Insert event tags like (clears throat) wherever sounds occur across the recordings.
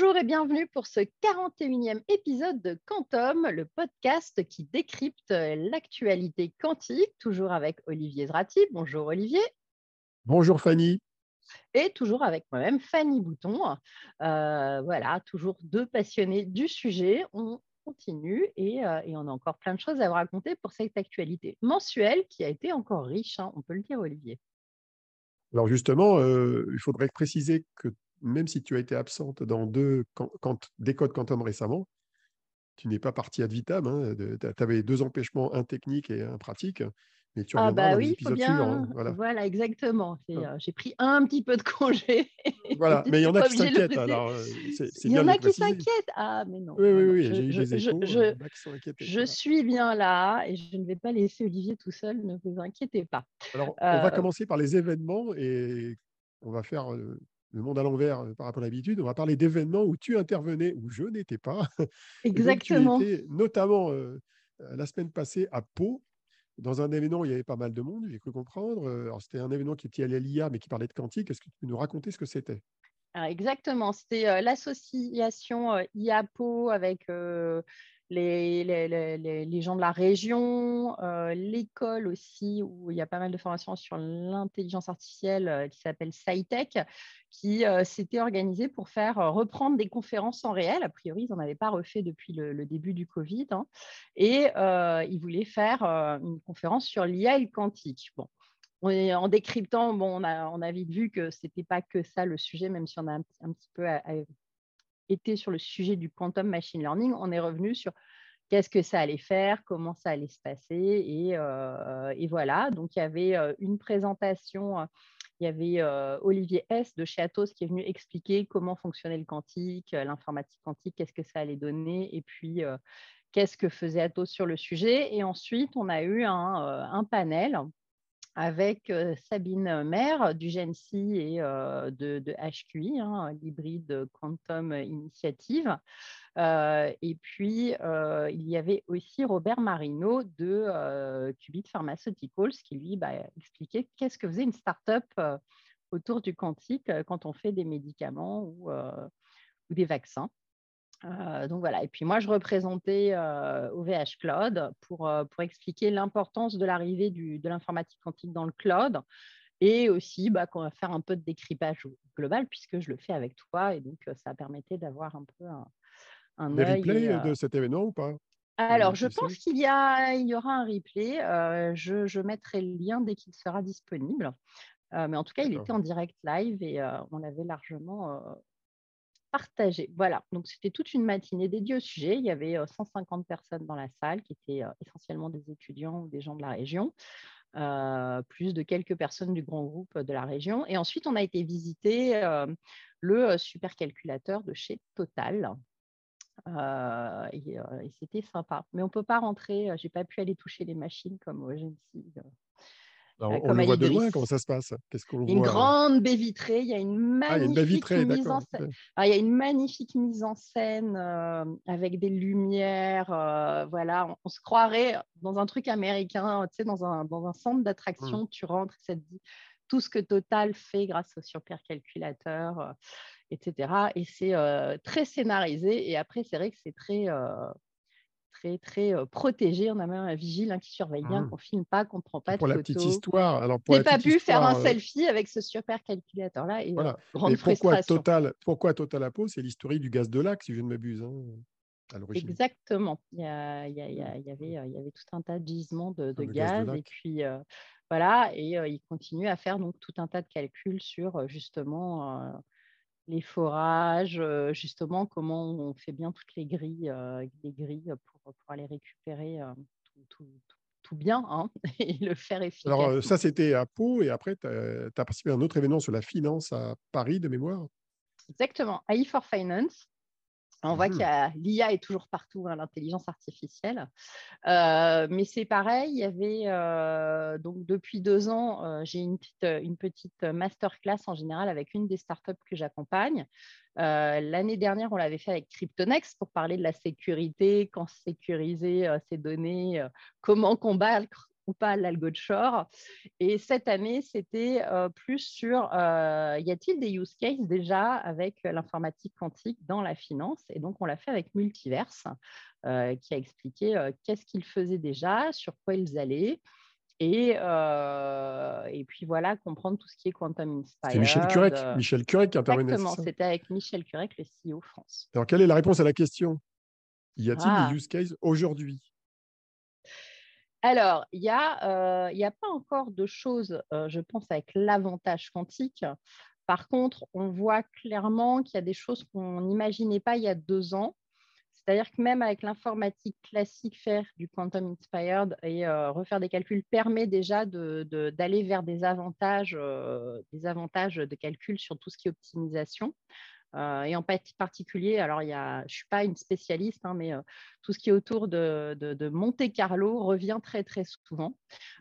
Bonjour et bienvenue pour ce 41e épisode de Quantum, le podcast qui décrypte l'actualité quantique, toujours avec Olivier Zrati. Bonjour Olivier. Bonjour Fanny. Et toujours avec moi-même, Fanny Bouton. Euh, voilà, toujours deux passionnés du sujet. On continue et, euh, et, on a encore plein de choses à vous raconter pour cette actualité mensuelle qui a été encore riche, hein, on peut le dire Olivier. Alors justement, euh, il faudrait préciser que même si tu as été absente dans deux quand, des codes quantum récemment, tu n'es pas partie ad vitam. Hein, tu avais deux empêchements, un technique et un pratique. Mais tu ah bah oui, faut bien. Hein, voilà. voilà. exactement. Euh, j'ai pris un petit peu de congé. Voilà, (laughs) mais il y en a qui s'inquiètent. Alors, euh, il y en a qui s'inquiètent. Ah, mais non. Oui, oui, oui. J'ai eu des échos. Je, je suis bien là et je ne vais pas laisser Olivier tout seul. Ne vous inquiétez pas. Alors, on va euh, commencer par les événements et on va faire le monde à l'envers par rapport à l'habitude. On va parler d'événements où tu intervenais, où je n'étais pas. (laughs) Exactement. tu étais notamment la semaine passée à Pau. Dans un événement, il y avait pas mal de monde, j'ai cru comprendre. c'était un événement qui était à l'IA, mais qui parlait de quantique. Est-ce que tu peux nous raconter ce que c'était? Exactement. C'était l'association IAPO avec les, les, gens de la région, euh, l'école aussi, où il y a pas mal de formations sur l'intelligence artificielle euh, qui s'appelle SciTech, qui euh, s'était organisée pour faire reprendre des conférences en réel. A priori, ils n'en avaient pas refait depuis le, début du Covid. Hein, et ils voulaient faire une conférence sur l'IA et le quantique. En décryptant, bon, on, a, vite vu que ce n'était pas que ça le sujet, même si on a un, petit peu était sur le sujet du quantum machine learning, on est revenu sur qu'est-ce que ça allait faire, comment ça allait se passer. Et, euh, voilà, donc il y avait euh, une présentation, il y avait euh, Olivier S de chez Atos qui est venu expliquer comment fonctionnait le quantique, l'informatique quantique, qu'est-ce que ça allait donner, et puis qu'est-ce que faisait Atos sur le sujet. Et ensuite, on a eu un panel avec Sabine Maire du GNC et de, HQI, hein, l'hybride Quantum Initiative. et puis, il y avait aussi Robert Marino de Qubit Pharmaceuticals qui, lui, bah, expliquait qu'est-ce que faisait une start-up autour du quantique quand on fait des médicaments ou des vaccins donc voilà, et puis moi je représentais OVH Cloud pour, pour expliquer l'importance de l'arrivée de l'informatique quantique dans le cloud et aussi bah, qu'on va faire un peu de décryptage global puisque je le fais avec toi et donc ça permettait d'avoir un peu un, un Des replays de cet événement ou pas? Alors, je pense qu'il y, y aura un replay. je, je, mettrai le lien dès qu'il sera disponible. mais en tout cas, il était en direct live et on l'avait largement partagé. Voilà, donc c'était toute une matinée dédiée au sujet. Il y avait 150 personnes dans la salle qui étaient essentiellement des étudiants ou des gens de la région, plus de quelques personnes du grand groupe de la région. Et ensuite, on a été visiter le supercalculateur de chez Total. et, c'était sympa. Mais on ne peut pas rentrer, je n'ai pas pu aller toucher les machines comme au GNC on le voit de loin, comment ça se passe? Qu'est-ce qu'on Une grande baie vitrée, il y a une magnifique mise en scène. Ah, il y a une magnifique mise en scène euh, avec des lumières. Euh, voilà, on, se croirait dans un truc américain, tu sais, dans un, dans un centre d'attraction, mmh. tu rentres, ça te dit tout ce que Total fait grâce au supercalculateur, euh, etc. Et c'est très scénarisé. Et après, c'est vrai que c'est très très, très protégé. On a même un vigile hein, qui surveille bien mmh. qu'on ne filme pas, qu'on ne prend pas de pour photos. la petite histoire. Alors pour pas pu faire un selfie avec ce super calculateur-là. Et voilà. grande pourquoi Total, pourquoi Total Apo? C'est l'historique du gaz de lac, si je ne m'abuse. Hein, Exactement. Il y, avait, il y avait tout un tas de gisements de, gaz. et puis, voilà. Et il continue à faire donc tout un tas de calculs sur justement les forages, justement, comment on fait bien toutes les grilles, les grilles pour, pour, aller récupérer tout, tout, bien hein, (laughs) et le faire efficace. Alors, ça, c'était à Pau, et après, tu as, participé à un autre événement sur la finance à Paris, de mémoire? Exactement, AI for Finance. On voit mmh que l'IA est toujours partout, hein, l'intelligence artificielle. Euh, mais c'est pareil, il y avait euh, donc depuis deux ans, euh, j'ai une petite, une petite masterclass en général avec une des startups que j'accompagne. L'année dernière, on l'avait fait avec Cryptonex pour parler de la sécurité, quand sécuriser ces données, comment combattre ou pas l'algo de Shore. Et cette année, c'était plus sur y a-t-il des use cases déjà avec l'informatique quantique dans la finance? Et donc, on l'a fait avec Multiverse, qui a expliqué qu'est-ce qu'ils faisaient déjà, sur quoi ils allaient. Et, et puis voilà, comprendre tout ce qui est Quantum Inspired. C'est Michel Curec, Michel Curec qui intervenait. Exactement, c'était avec Michel Curec, le CEO France. Alors, quelle est la réponse à la question? Y a-t-il des ah. use cases aujourd'hui? Alors, il n'y a, pas encore de choses, je pense, avec l'avantage quantique. Par contre, on voit clairement qu'il y a des choses qu'on n'imaginait pas il y a deux ans. C'est-à-dire que même avec l'informatique classique, faire du quantum inspired et refaire des calculs permet déjà d'aller vers des avantages, des avantages de calcul sur tout ce qui est optimisation. Euh, et en particulier, alors il y a, je ne suis pas une spécialiste, hein, mais euh, tout ce qui est autour de, de, Monte Carlo revient très très souvent.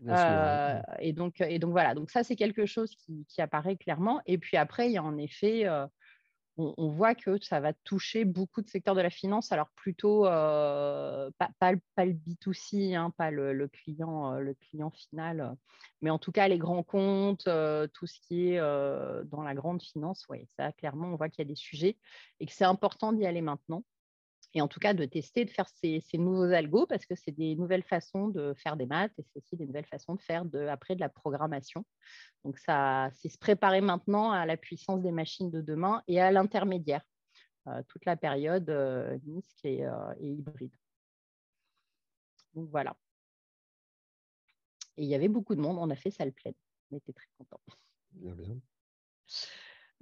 Euh, et, donc, et donc voilà, donc ça c'est quelque chose qui, qui, apparaît clairement. Et puis après, il y a en effet on, voit que ça va toucher beaucoup de secteurs de la finance, alors plutôt euh, pas, le B2C, hein, pas le, client, euh, final, mais en tout cas les grands comptes, euh, tout ce qui est dans la grande finance, oui, ça clairement, on voit qu'il y a des sujets et que c'est important d'y aller maintenant et en tout cas de tester, de faire ces, nouveaux algos parce que c'est des nouvelles façons de faire des maths et c'est aussi des nouvelles façons de faire de, après de la programmation. Donc ça, c'est se préparer maintenant à la puissance des machines de demain et à l'intermédiaire, euh, toute la période euh, NISC euh, et, hybride. Donc voilà. Et il y avait beaucoup de monde, on a fait salle pleine. On était très contents. Bien, bien.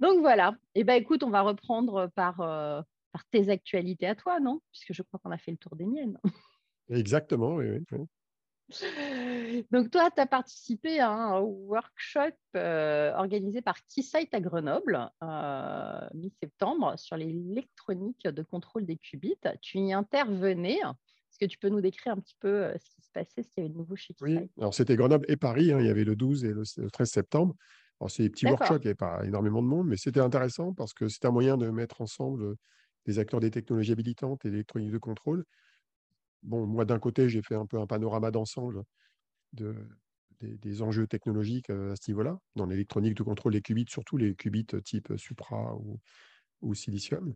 Donc voilà. Et eh ben écoute, on va reprendre par tes actualités à toi, non? Puisque je crois qu'on a fait le tour des miennes. Exactement, oui. Donc toi, tu as participé à un workshop euh, organisé par Keysight à Grenoble, euh, mi-septembre, sur l'électronique de contrôle des qubits. Tu y intervenais. Est-ce que tu peux nous décrire un petit peu euh, ce qui se passait, ce qu'il y avait de nouveau chez Keysight? Oui, alors c'était Grenoble et Paris. Hein. il y avait le 12 et le 13 septembre. Alors c'est des petits workshops, il n'y avait pas énormément de monde, mais c'était intéressant parce que c'était un moyen de mettre ensemble des acteurs des technologies habilitantes et l'électronique de contrôle. Bon, moi, d'un côté, j'ai fait un peu un panorama d'ensemble de, des, enjeux technologiques euh, à ce niveau-là, dans l'électronique de contrôle des qubits, surtout les qubits type Supra ou, ou silicium.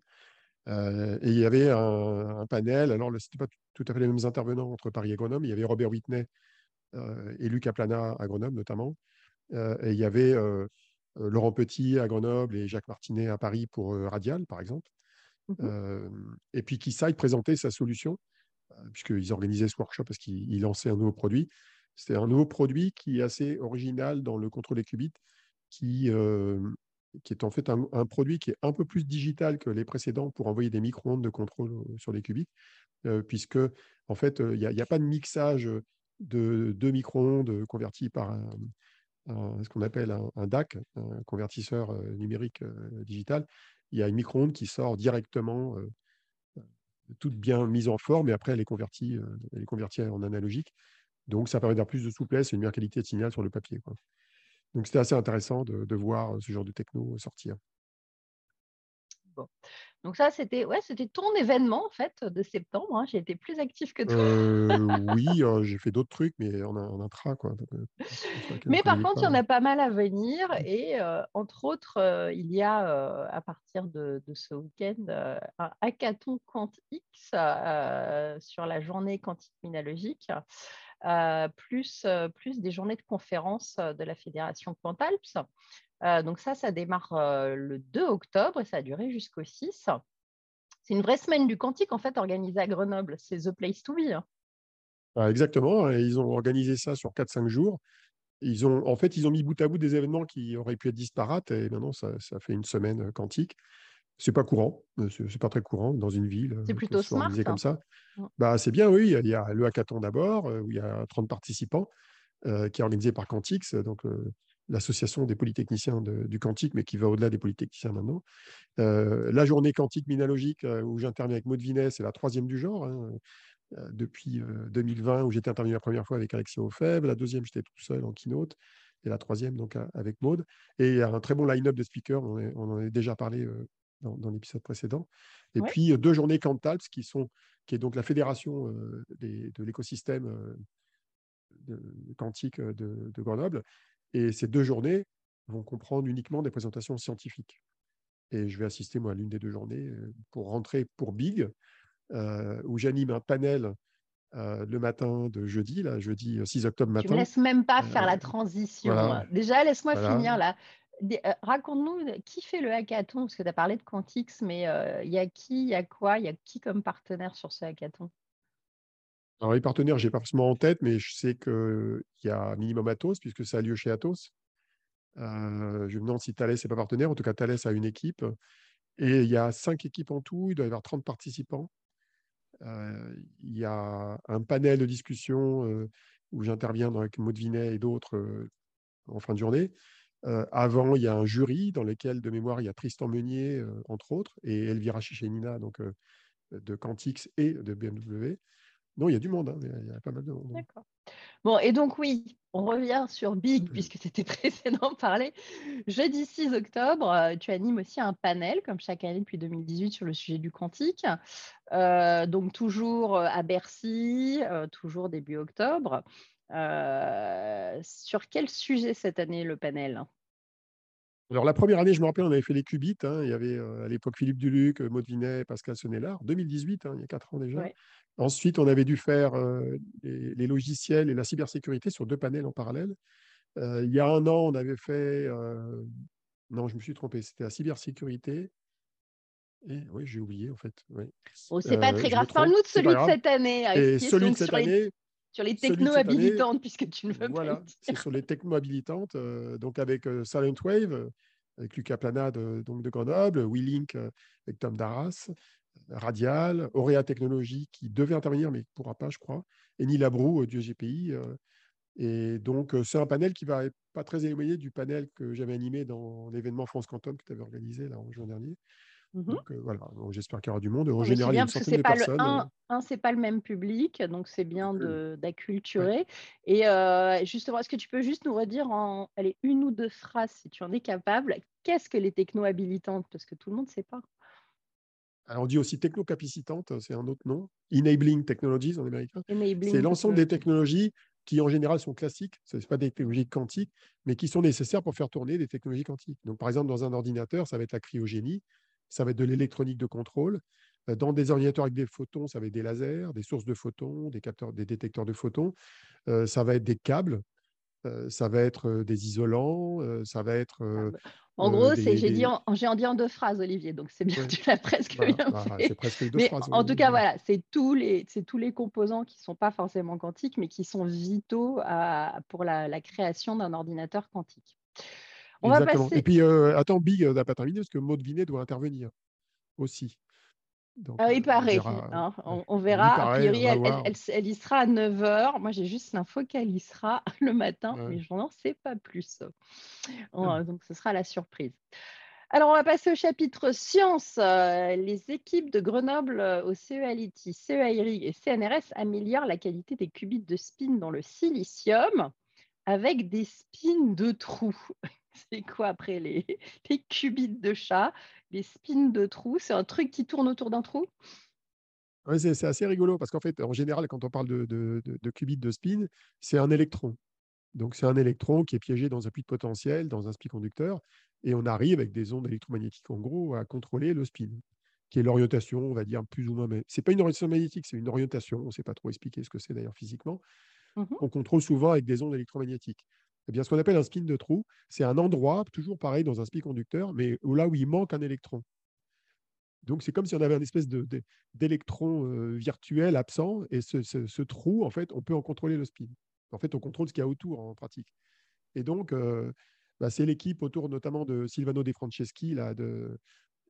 Euh, et il y avait un, panel, alors ce n'était pas tout à fait les mêmes intervenants entre Paris et Grenoble, il y avait Robert Whitney euh, et Luc Aplana à Grenoble notamment, et il y avait Laurent Petit à Grenoble et Jacques Martinet à Paris pour Radial, par exemple. Mmh et puis Keysight présentait sa solution, puisqu'ils organisaient ce workshop parce qu'ils lançaient un nouveau produit. C'était un nouveau produit qui est assez original dans le contrôle des qubits, qui, qui est en fait un, produit qui est un peu plus digital que les précédents pour envoyer des micro-ondes de contrôle sur les qubits, puisque en fait, il n'y a, pas de mixage de deux micro-ondes convertis par ce qu'on appelle un, DAC, un convertisseur numérique digital il y a une micro-onde qui sort directement, euh, euh, toute bien mise en forme, et après elle est convertie, euh, elle est convertie en analogique. Donc ça permet d'avoir plus de souplesse et une meilleure qualité de signal sur le papier. Donc c'était assez intéressant de, voir ce genre de techno sortir. Donc ça, c'était ouais, c'était ton événement en fait de septembre. Hein. J'ai été plus actif que toi. Euh, oui, (laughs) j'ai fait d'autres trucs, mais en, en intra quoi. mais par contre, il y en a pas mal à venir et entre autres, il y a à partir de, ce week-end un hackathon QuantX sur la journée quantique minalogique. Plus, plus des journées de conférences de la Fédération Quantalps. Euh, donc ça, ça démarre euh, le 2 octobre et ça a duré jusqu'au 6. C'est une vraie semaine du quantique en fait organisée à Grenoble. C'est The Place to Be. Hein. Ah, exactement. ils ont organisé ça sur 4-5 jours. Ils ont, en fait, ils ont mis bout à bout des événements qui auraient pu être disparates et maintenant ça, ça fait une semaine euh, quantique. C'est pas courant, c'est pas très courant dans une ville. C'est plutôt smart. comme hein. ça. Bah, c'est bien, oui. Il y a le hackathon d'abord, où il y a 30 participants, qui est organisé par Quantix, donc l'association des polytechniciens du quantique, mais qui va au-delà des polytechniciens maintenant. Euh, la journée quantique minalogique, euh, où j'interviens avec Maud Vinet, c'est la troisième du genre, hein, euh, depuis 2020, où j'étais intervenu la première fois avec Alexis Aufeb, la deuxième, j'étais tout seul en keynote, et la troisième, donc avec Maud. Et il y a un très bon line-up de speakers, on, en a déjà parlé dans, l'épisode précédent. Et puis deux journées Quantalps, qui, sont, qui est donc la fédération de l'écosystème quantique de, Grenoble. Et ces deux journées vont comprendre uniquement des présentations scientifiques. Et je vais assister, moi, à l'une des deux journées pour rentrer pour Big, où j'anime un panel le matin de jeudi, là, jeudi 6 octobre matin. Tu ne me laisses même pas faire la transition. Déjà, laisse-moi finir là. Raconte-nous qui fait le hackathon, parce que tu as parlé de Quantix, mais il y a qui, il y a quoi, il y a qui comme partenaire sur ce hackathon? Alors, les partenaires, je n'ai pas forcément en tête, mais je sais qu'il y a Minimum Atos, puisque ça a lieu chez Atos. je me demande si Thales n'est pas partenaire. En tout cas, Thales a une équipe. Et il y a cinq équipes en tout. Il doit y avoir 30 participants. il y a un panel de discussion où j'interviens avec Maud Vinet et d'autres en fin de journée avant, il y a un jury dans lequel, de mémoire, il y a Tristan Meunier, entre autres, et Elvira Chichenina, donc de Cantix et de BMW. Non, il y a du monde, hein, il y a pas mal de monde. Hein. D'accord. Bon, et donc oui, on revient sur Big, mmh. puisque c'était (laughs) précédent parler. Jeudi 6 octobre, tu animes aussi un panel, comme chaque année depuis 2018, sur le sujet du quantique. donc toujours à Bercy, toujours début octobre. Euh, sur quel sujet cette année le panel? Alors, la première année, je me rappelle, on avait fait les qubits. Hein. il y avait euh, à l'époque Philippe Duluc, Maud Vinet, Pascal Sonnellard, 2018, hein, il y a quatre ans déjà. Ensuite, on avait dû faire euh, les, logiciels et la cybersécurité sur deux panels en parallèle. il y a un an, on avait fait. non, je me suis trompé, c'était la cybersécurité. Et oui, j'ai oublié en fait. Oui. Oh, c'est pas très grave. Parle-nous de celui de cette année. Et celui de cette année, sur les techno-habilitantes, puisque tu ne veux voilà, pas. c'est sur les techno-habilitantes, euh, donc avec euh, Silent Wave, euh, avec Lucas Plana de, donc de Grenoble, WeLink avec Tom Darras, Radial, Aurea Technologies qui devait intervenir, mais ne pourra pas, je crois, et Neil Abrou du GPI. et donc, c'est un panel qui va être pas très éloigné du panel que j'avais animé dans l'événement France Quantum que tu avais organisé là, en juin dernier. Mmh donc voilà, j'espère qu'il y aura du monde. En général, il y a une centaine de personnes. Le, un, un c'est pas le même public, donc c'est bien d'acculturer. Et justement, est-ce que tu peux juste nous redire en allez, une ou deux phrases, si tu en es capable, qu'est-ce que les techno-habilitantes Parce que tout le monde ne sait pas. Alors, on dit aussi techno-capacitantes, c'est un autre nom. Enabling Technologies en américain. C'est l'ensemble des technologies qui, en général, sont classiques. Ce ne sont pas des technologies quantiques, mais qui sont nécessaires pour faire tourner des technologies quantiques. Donc, par exemple, dans un ordinateur, ça va être la cryogénie ça va être de l'électronique de contrôle. Euh, dans des ordinateurs avec des photons, ça va être des lasers, des sources de photons, des, capteurs, des détecteurs de photons. Euh, ça va être des câbles, euh, ça va être des isolants, ça va être. Ah bah, en gros, j'ai dit, en, dit en deux phrases, Olivier, donc c'est bien, (laughs) tu l'as presque bien bah, fait. presque deux phrases, en tout cas, voilà, c'est tous les, tous les composants qui ne sont pas forcément quantiques, mais qui sont vitaux pour la création d'un ordinateur quantique. Et puis, euh, attends, Big n'a pas terminé parce que Maud Vinet doit intervenir aussi. ah, il paraît. On verra. a priori, elle, y sera à 9h. Moi, j'ai juste l'info qu'elle y sera (laughs) le matin, mais je n'en sais pas plus. Mmh. Donc, ce sera la surprise. Alors, on va passer au chapitre sciences. Euh, les équipes de Grenoble euh, au CEALITI, CEAIRIG et CNRS améliorent la qualité des qubits de spin dans le silicium avec des spins de trous. (laughs) c'est quoi après les, (laughs) les qubits de chat, les spins de trous? C'est un truc qui tourne autour d'un trou? Oui, c'est assez rigolo parce qu'en fait, en général, quand on parle de, de, de, qubits de spin, c'est un électron. Donc, c'est un électron qui est piégé dans un puits de potentiel, dans un spin conducteur, et on arrive avec des ondes électromagnétiques, en gros, à contrôler le spin, qui est l'orientation, on va dire, plus ou moins. Mais ce n'est pas une orientation magnétique, c'est une orientation. On ne sait pas trop expliquer ce que c'est d'ailleurs physiquement. Mmh on contrôle souvent avec des ondes électromagnétiques. Eh bien, ce qu'on appelle un spin de trou, c'est un endroit, toujours pareil dans un spin conducteur, mais où là où il manque un électron. Donc, c'est comme si on avait une espèce d'électron euh, virtuel absent, et ce, trou, en fait, on peut en contrôler le spin. En fait, on contrôle ce qu'il y a autour en pratique. Et donc, euh, bah, c'est l'équipe autour notamment de Silvano De Franceschi là, de,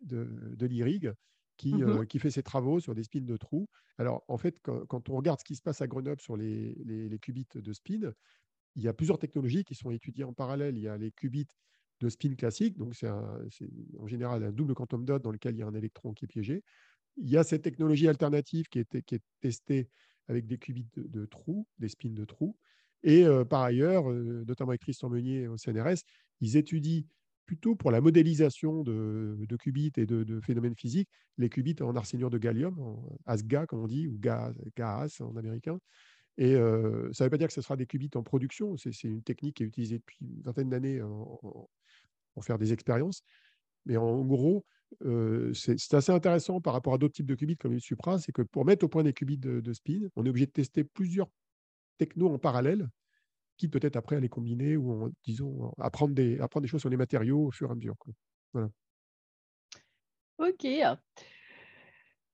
de, l'IRIG qui, mmh euh, qui, fait ses travaux sur des spins de trous. Alors, en fait, quand, on regarde ce qui se passe à Grenoble sur les, les qubits de spin, il y a plusieurs technologies qui sont étudiées en parallèle. Il y a les qubits de spin classique, donc c'est en général un double quantum dot dans lequel il y a un électron qui est piégé. Il y a cette technologie alternative qui est, testée avec des qubits de, trous, des spins de trous. Et euh, par ailleurs, euh, notamment avec Tristan Meunier au CNRS, ils étudient plutôt pour la modélisation de, qubits et de, phénomènes physiques, les qubits en arsénure de gallium, en ASGA comme on dit, ou GAAS en américain, Et ça ne veut pas dire que ce sera des qubits en production. C'est une technique qui est utilisée depuis une vingtaine d'années pour faire des expériences. Mais en gros, c'est assez intéressant par rapport à d'autres types de qubits comme les Supra, c'est que pour mettre au point des qubits de, spin, on est obligé de tester plusieurs technos en parallèle, qui peut-être après à les combiner ou disons apprendre des, choses sur les matériaux au fur et à mesure. Ok.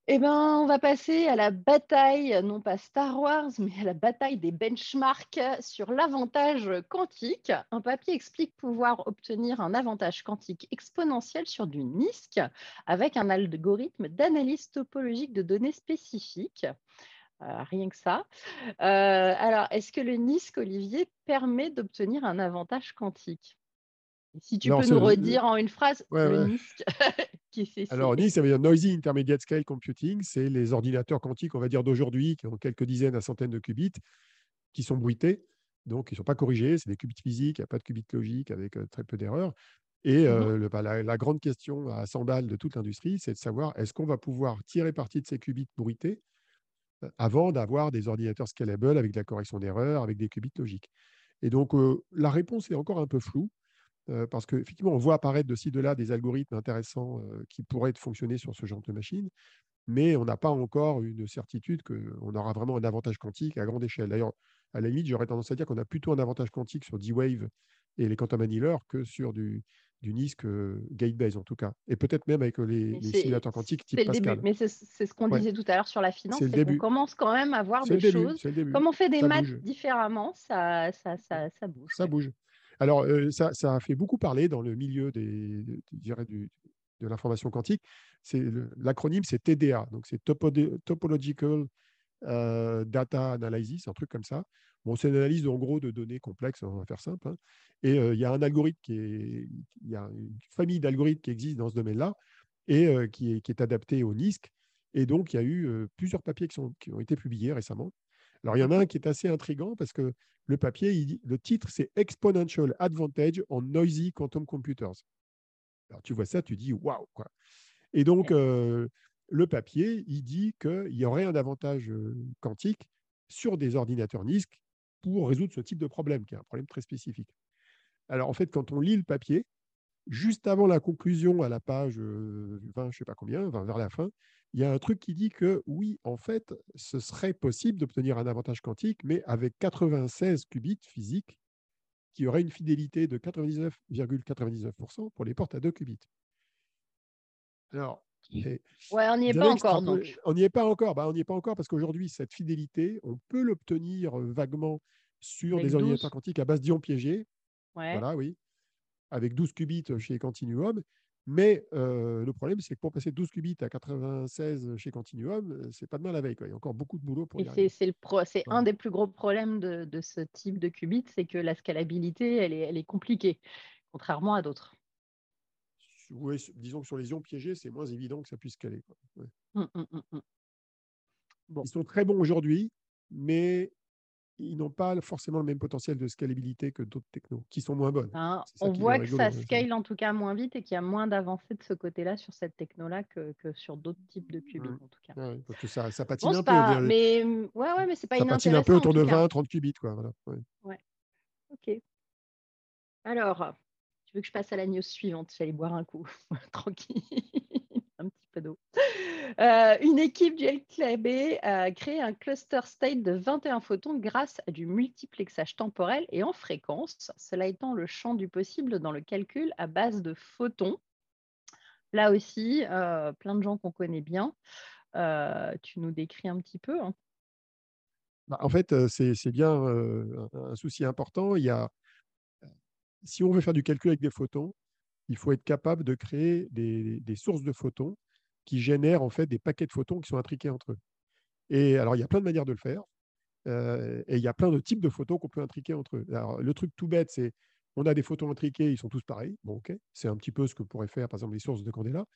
Eh ben, on va passer à la bataille, non pas Star Wars, mais à la bataille des benchmarks sur l'avantage quantique. Un papier explique pouvoir obtenir un avantage quantique exponentiel sur du NISC avec un algorithme d'analyse topologique de données spécifiques. Euh, rien que ça. Euh, alors, est-ce que le NISC, Olivier, permet d'obtenir un avantage quantique? Si tu peux nous redire en une phrase le NISC. (laughs) Alors, NISC, ça veut dire Noisy Intermediate Scale Computing. C'est les ordinateurs quantiques, on va dire, d'aujourd'hui, qui ont quelques dizaines à centaines de qubits, qui sont bruités. Donc, ils ne sont pas corrigés. C'est des qubits physiques, il n'y a pas de qubits logiques avec euh, très peu d'erreurs. Et mmh euh, bah, la, grande question à 100 balles de toute l'industrie, c'est de savoir est-ce qu'on va pouvoir tirer parti de ces qubits bruités euh, avant d'avoir des ordinateurs scalable avec de la correction d'erreurs, avec des qubits logiques? Et donc, la réponse est encore un peu floue parce qu'effectivement, on voit apparaître de ci, de là des algorithmes intéressants qui pourraient fonctionner sur ce genre de machine, mais on n'a pas encore une certitude qu'on aura vraiment un avantage quantique à grande échelle. D'ailleurs, à la limite, j'aurais tendance à dire qu'on a plutôt un avantage quantique sur D-Wave et les quantum annealers que sur du, du NISC gate-based en tout cas. Et peut-être même avec les, simulateurs quantiques type Pascal. Mais c'est ce qu'on disait tout à l'heure sur la finance, c'est qu'on commence quand même à voir des choses. Comme on fait des maths différemment, ça, ça, ça, ça, bouge. Ça bouge. Alors, ça, a fait beaucoup parler dans le milieu de l'information quantique. L'acronyme, c'est TDA, donc c'est Topological Data Analysis, un truc comme ça. Bon, c'est une analyse en gros de données complexes, on va faire simple. Hein. Et il y a un algorithme il y a une famille d'algorithmes qui existe dans ce domaine-là et qui, est, qui, est, adapté au NISC. Et donc, il y a eu plusieurs papiers qui ont été publiés récemment. Alors, il y en a un qui est assez intriguant parce que le papier, le titre, c'est Exponential Advantage on Noisy Quantum Computers. Alors, tu vois ça, tu dis waouh, quoi. Et donc, euh, le papier, il dit qu'il y aurait un avantage euh, quantique sur des ordinateurs NISC pour résoudre ce type de problème, qui est un problème très spécifique. Alors, en fait, quand on lit le papier, juste avant la conclusion à la page 20, euh, je ne sais pas combien, vers la fin, il y a un truc qui dit que oui, en fait, ce serait possible d'obtenir un avantage quantique, mais avec 96 qubits physiques, qui aurait une fidélité de 99,99% pour les portes à 2 qubits. Alors, ouais, on n'y est pas encore. Donc. On n'y est pas encore. Bah, on n'y est pas encore parce qu'aujourd'hui, cette fidélité, on peut l'obtenir euh, vaguement sur des ordinateurs quantiques à base d'ions piégés. Voilà, oui. Avec 12 qubits chez Continuum. Mais le problème, c'est que pour passer 12 qubits à 96 chez Continuum, c'est pas demain la veille. Il y a encore beaucoup de boulot pour y arriver. C'est un des plus gros problèmes de, ce type de qubits, c'est que la scalabilité, elle est, elle est compliquée, contrairement à d'autres. Oui, disons que sur les ions piégés, c'est moins évident que ça puisse scaler. Mmh, mmh, mmh, bon. Ils sont très bons aujourd'hui, mais ils n'ont pas forcément le même potentiel de scalabilité que d'autres technos, qui sont moins bonnes. Ben, on voit que ça scale en tout cas moins vite et qu'il y a moins d'avancées de ce côté-là sur cette techno-là que, sur d'autres types de qubits, mmh. en tout cas. parce que ça, ça patine un peu. Mais, mmh, ouais, ouais, mais c'est pas Ça patine un peu autour de 20, 30 qubits. Quoi, voilà. ouais. Ok. Alors, tu veux que je passe à la news suivante? J'allais boire un coup. (laughs) Tranquille. Euh, une équipe du LKB a créé un cluster state de 21 photons grâce à du multiplexage temporel et en fréquence, cela étant le champ du possible dans le calcul à base de photons. Là aussi, euh, plein de gens qu'on connaît bien. Euh, tu nous décris un petit peu. Hein. Bah, en fait, c'est bien un souci important. Il y a, si on veut faire du calcul avec des photons, il faut être capable de créer des sources de photons qui génèrent en fait des paquets de photons qui sont intriqués entre eux. Et alors, il y a plein de manières de le faire. Euh, et il y a plein de types de photons qu'on peut intriquer entre eux. Alors, le truc tout bête, c'est on a des photons intriqués, ils sont tous pareils. Bon, ok, c'est un petit peu ce que pourraient faire, par exemple, les sources de Candela.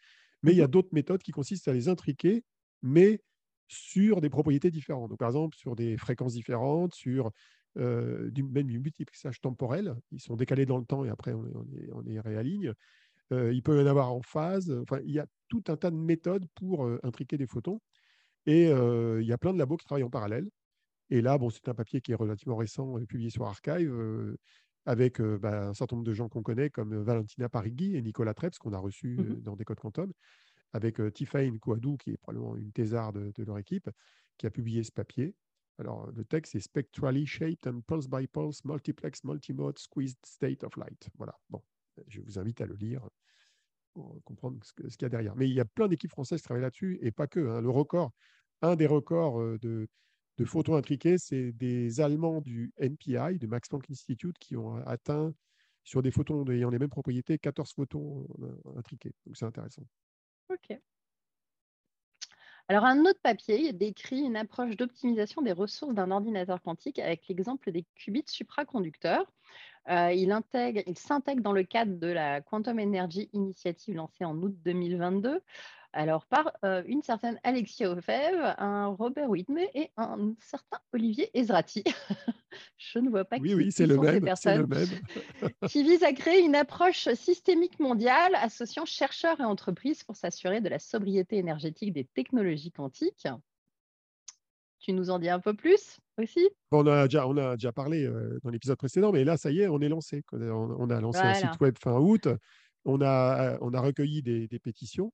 Mais il y a mmh d'autres méthodes qui consistent à les intriquer, mais sur des propriétés différentes. Donc, par exemple, sur des fréquences différentes, sur euh, du, même du multiplexage temporel. Ils sont décalés dans le temps et après, on, les, on les réaligne. Euh, il peut y en avoir en phase. Enfin, il y a tout un tas de méthodes pour euh, intriquer des photons. Et euh, il y a plein de labos qui travaillent en parallèle. Et là, bon, c'est un papier qui est relativement récent, publié sur Archive, avec bah, un certain nombre de gens qu'on connaît, comme Valentina Parigui et Nicolas Treps, qu'on a reçus Mmh dans des codes quantum, avec Tifain Kouadou, qui est probablement une thésarde de, leur équipe, qui a publié ce papier. Alors, le texte est Spectrally Shaped and Pulse by Pulse Multiplex Multimode Squeezed State of Light. Voilà, bon, je vous invite à le lire comprendre ce qu'il y a derrière. Mais il y a plein d'équipes françaises qui travaillent là-dessus, et pas que. Hein. Le record, un des records de, de photons intriqués, c'est des Allemands du NPI, du Max Planck Institute, qui ont atteint, sur des photons ayant les mêmes propriétés, 14 photons euh, intriqués. Donc c'est intéressant. OK. Alors, un autre papier décrit une approche d'optimisation des ressources d'un ordinateur quantique avec l'exemple des qubits supraconducteurs. Euh, il, intègre, il s'intègre dans le cadre de la Quantum Energy Initiative lancée en août 2022 alors, par euh, une certaine Alexia Ofev, un Robert Whitney et un certain Olivier Ezrati. (laughs) Je ne vois pas oui, qui, oui, c'est le, même, le même. (laughs) qui vise à créer une approche systémique mondiale associant chercheurs et entreprises pour s'assurer de la sobriété énergétique des technologies quantiques. Tu nous en dis un peu plus aussi? On, a déjà, on a déjà parlé euh, dans l'épisode précédent, mais là, ça y est, on est lancé. On, a lancé un site web fin août. On a, on a recueilli des pétitions.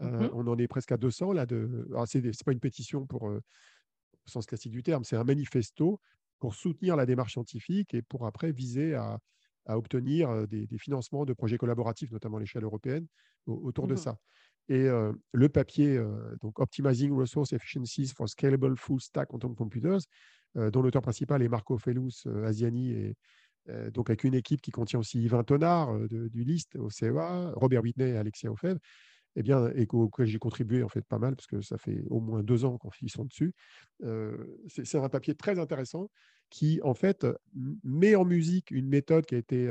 Mmh on en est presque à 200 là. De... Ce n'est pas une pétition pour, au sens classique du terme, c'est un manifesto pour soutenir la démarche scientifique et pour après viser à, obtenir des, financements de projets collaboratifs, notamment à l'échelle européenne, autour de mmh ça. Et le papier, donc Optimizing Resource Efficiencies for Scalable Full Stack Quantum Computers, dont l'auteur principal est Marco Felus Asiani, et, donc avec une équipe qui contient aussi Yvain Tonard du LIST au CEA, Robert Whitney et Alexia Ofev, eh bien, et auquel j'ai contribué en fait pas mal, parce que ça fait au moins deux ans qu'ils sont dessus. c'est un papier très intéressant qui, en fait, met en musique une méthode qui a été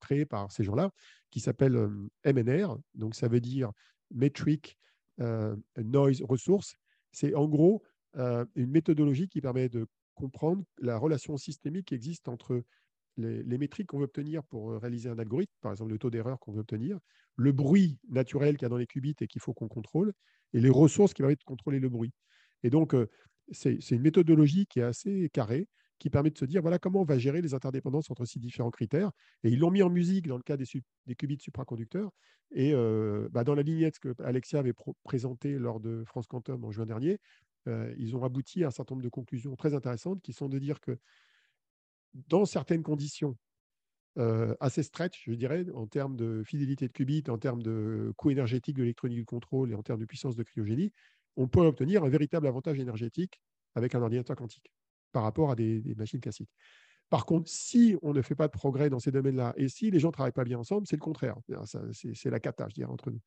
créée par ces gens-là, qui s'appelle MNR. Donc, ça veut dire Metric Noise Resource. C'est en gros une méthodologie qui permet de comprendre la relation systémique qui existe entre les, métriques qu'on veut obtenir pour euh, réaliser un algorithme, par exemple le taux d'erreur qu'on veut obtenir, le bruit naturel qu'il y a dans les qubits et qu'il faut qu'on contrôle, et les ressources qui permettent de contrôler le bruit. Et donc, euh, c'est une méthodologie qui est assez carrée, qui permet de se dire, voilà comment on va gérer les interdépendances entre ces différents critères. Et ils l'ont mis en musique dans le cas des, des qubits supraconducteurs. Et euh, bah, dans la lignette que Alexia avait présentée lors de France Quantum en juin dernier, ils ont abouti à un certain nombre de conclusions très intéressantes qui sont de dire que dans certaines conditions euh, assez stretch, je dirais, en termes de fidélité de qubit, en termes de coût énergétique de l'électronique du contrôle et en termes de puissance de cryogénie, on peut obtenir un véritable avantage énergétique avec un ordinateur quantique par rapport à des, machines classiques. Par contre, si on ne fait pas de progrès dans ces domaines-là et si les gens ne travaillent pas bien ensemble, c'est le contraire. C'est la cata, je dirais, entre nous.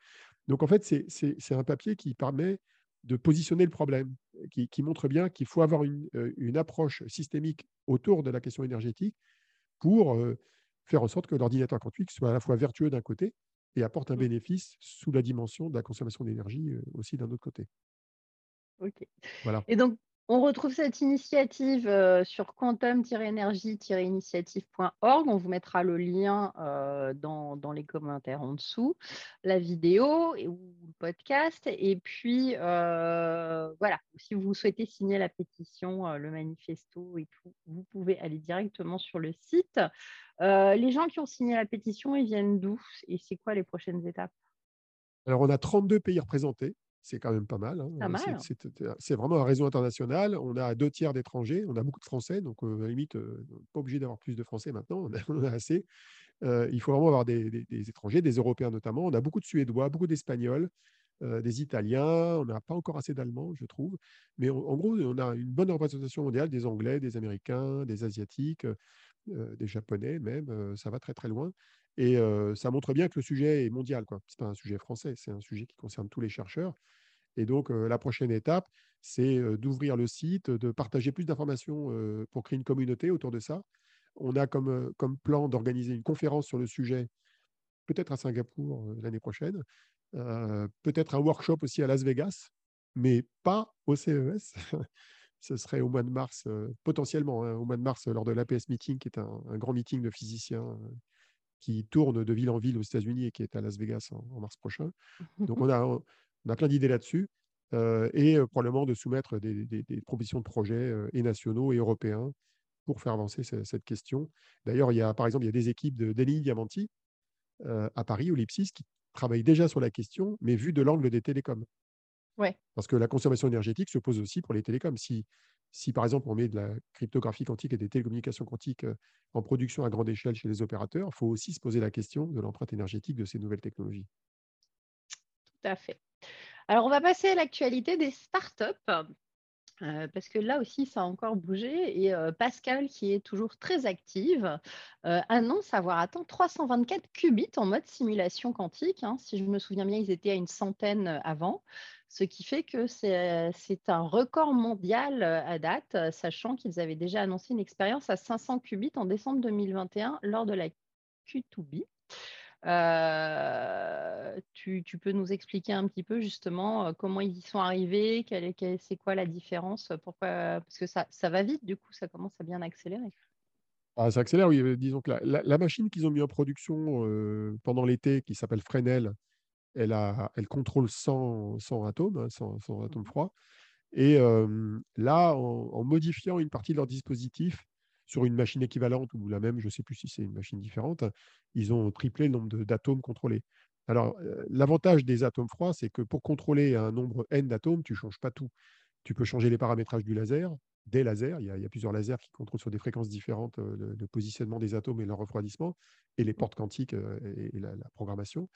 Donc, en fait, c'est un papier qui permet de positionner le problème, qui, montre bien qu'il faut avoir euh, une, approche systémique autour de la question énergétique pour euh, faire en sorte que l'ordinateur quantique soit à la fois vertueux d'un côté et apporte un mmh. bénéfice sous la dimension de la consommation d'énergie euh, aussi d'un autre côté. Ok. Voilà. Et donc, on retrouve cette initiative euh, sur quantum-énergie-initiative.org. On vous mettra le lien euh, dans, les commentaires en dessous, la vidéo ou le podcast. Et puis, euh, voilà, si vous souhaitez signer la pétition, le manifesto et tout, vous pouvez aller directement sur le site. les gens qui ont signé la pétition, ils viennent d'où? Et c'est quoi les prochaines étapes? Alors, on a 32 pays représentés c'est quand même pas mal. Hein. Hein. C'est vraiment un réseau international. On a deux tiers d'étrangers, on a beaucoup de Français, donc à la limite, pas obligé d'avoir plus de Français maintenant, on a, (laughs) assez. il faut vraiment avoir des, étrangers, des Européens notamment. On a beaucoup de Suédois, beaucoup d'Espagnols, des Italiens. On n'a pas encore assez d'Allemands, je trouve. Mais en gros, on a une bonne représentation mondiale des Anglais, des Américains, des Asiatiques, des Japonais même. ça va très très loin. Et ça montre bien que le sujet est mondial. Ce n'est pas un sujet français, c'est un sujet qui concerne tous les chercheurs. Et donc, la prochaine étape, c'est d'ouvrir le site, de partager plus d'informations pour créer une communauté autour de ça. On a comme, comme plan d'organiser une conférence sur le sujet, peut-être à Singapour l'année prochaine, peut-être un workshop aussi à Las Vegas, mais pas au CES. (laughs) Ce serait au mois de mars, potentiellement, hein, au mois de mars, lors de l'APS Meeting, qui est un, grand meeting de physiciens qui tourne de ville en ville aux États-Unis et qui est à Las Vegas en, mars prochain. Donc, on a, on a plein d'idées là-dessus. et probablement de soumettre des, propositions de projets et nationaux et européens pour faire avancer cette question. D'ailleurs, il y a, par exemple, il y a des équipes de Denis Diamanti à Paris, au Lipsis, qui travaillent déjà sur la question, mais vu de l'angle des télécoms. Ouais. Parce que la consommation énergétique se pose aussi pour les télécoms. Si, si par exemple on met de la cryptographie quantique et des télécommunications quantiques en production à grande échelle chez les opérateurs, il faut aussi se poser la question de l'empreinte énergétique de ces nouvelles technologies. Tout à fait. Alors, on va passer à l'actualité des startups. Euh, parce que là aussi, ça a encore bougé. Et euh, Pascal, qui est toujours très active, euh, annonce avoir atteint 324 qubits en mode simulation quantique. Hein. Si je me souviens bien, ils étaient à une centaine avant, ce qui fait que c'est un record mondial à date, sachant qu'ils avaient déjà annoncé une expérience à 500 qubits en décembre 2021 lors de la Q2B. Euh, tu, peux nous expliquer un petit peu justement euh, comment ils y sont arrivés, c'est quoi la différence pourquoi, Parce que ça, ça, va vite, du coup, ça commence à bien accélérer. Ah, ça accélère, oui. Disons que la, machine qu'ils ont mis en production euh, pendant l'été, qui s'appelle Fresnel, elle, a, elle contrôle 100, 100 atomes, 100, hein, atomes mmh froids. Et là, en, modifiant une partie de leur dispositif, sur une machine équivalente ou la même, je ne sais plus si c'est une machine différente, ils ont triplé le nombre d'atomes contrôlés. Alors, euh, l'avantage des atomes froids, c'est que pour contrôler un nombre n d'atomes, tu ne changes pas tout. Tu peux changer les paramétrages du laser, des lasers. Il y a, plusieurs lasers qui contrôlent sur des fréquences différentes euh, le, positionnement des atomes et leur refroidissement, et les portes quantiques euh, et, la, programmation.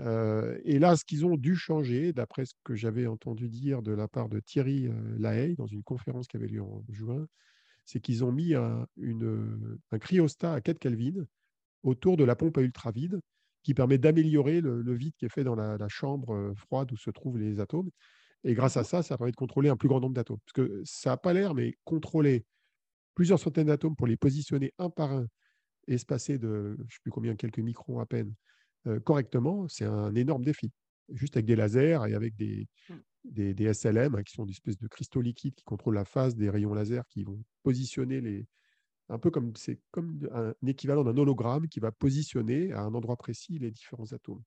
et là, ce qu'ils ont dû changer, d'après ce que j'avais entendu dire de la part de Thierry Lahaye dans une conférence qui avait lieu en juin, c'est qu'ils ont mis un, cryostat à 4 Kelvin autour de la pompe à ultravide qui permet d'améliorer le, vide qui est fait dans la, chambre euh, froide où se trouvent les atomes. Et grâce à ça, ça permet de contrôler un plus grand nombre d'atomes. Parce que ça n'a pas l'air, mais contrôler plusieurs centaines d'atomes pour les positionner un par un, espacés de, je ne sais plus combien, quelques microns à peine, euh, correctement, c'est un énorme défi. Juste avec des lasers et avec des, mmh des, SLM, hein, qui sont des espèces de cristaux liquides qui contrôlent la phase des rayons laser, qui vont positionner les. Un peu comme c'est comme un, équivalent d'un hologramme qui va positionner à un endroit précis les différents atomes.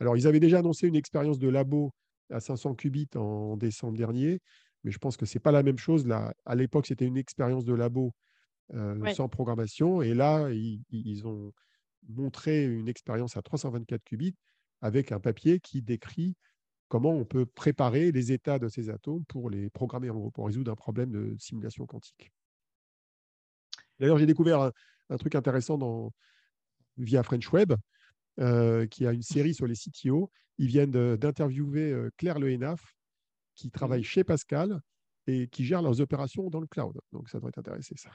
Alors, ils avaient déjà annoncé une expérience de labo à 500 qubits en décembre dernier, mais je pense que ce n'est pas la même chose. Là, à l'époque, c'était une expérience de labo euh, sans programmation, et là, ils, ils, ont montré une expérience à 324 qubits avec un papier qui décrit comment on peut préparer les états de ces atomes pour les programmer en gros, pour résoudre un problème de simulation quantique. D'ailleurs, j'ai découvert un, truc intéressant dans, via French Web, euh, qui a une série sur les CTO. Ils viennent d'interviewer euh, Claire Lehenaf, qui travaille chez Pascal et qui gère leurs opérations dans le cloud. Donc, ça devrait t'intéresser, ça.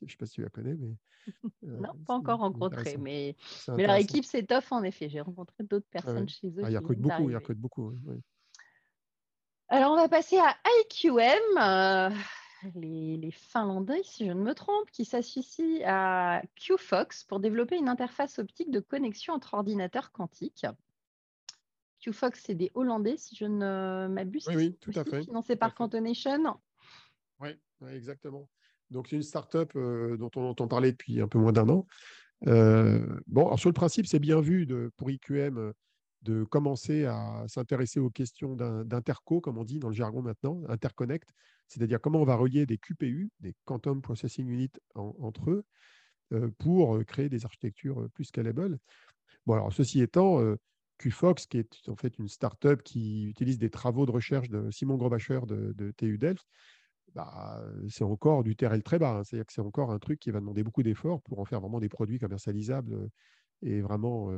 Je ne sais pas si tu la connais, mais. (laughs) Euh, non, pas encore rencontré, mais, mais leur équipe s'étoffe en effet. J'ai rencontré d'autres ah personnes chez eux. Ah, il recrutent beaucoup, recrutent beaucoup. Alors, on va passer à IQM. Euh, les, les, Finlandais, si je ne me trompe, qui s'associent à QFox pour développer une interface optique de connexion entre ordinateurs quantiques. QFox, c'est des Hollandais, si je ne m'abuse. Oui, oui, tout à fait. Financé par Cantonation. Oui, exactement. Donc, c'est une start-up euh, dont on entend parler depuis un peu moins d'un an. Euh, bon, alors sur le principe, c'est bien vu de, pour IQM euh, de commencer à s'intéresser aux questions d'interco, comme on dit dans le jargon maintenant, interconnect, c'est-à-dire comment on va relier des QPU, des Quantum Processing Units, entre eux, pour créer des architectures plus scalable. Bon, alors ceci étant, QFox, qui est en fait une start-up qui utilise des travaux de recherche de Simon Grobacher de, de TU Delft, bah, c'est encore du TRL très bas. Hein. C'est-à-dire que c'est encore un truc qui va demander beaucoup d'efforts pour en faire vraiment des produits commercialisables et vraiment,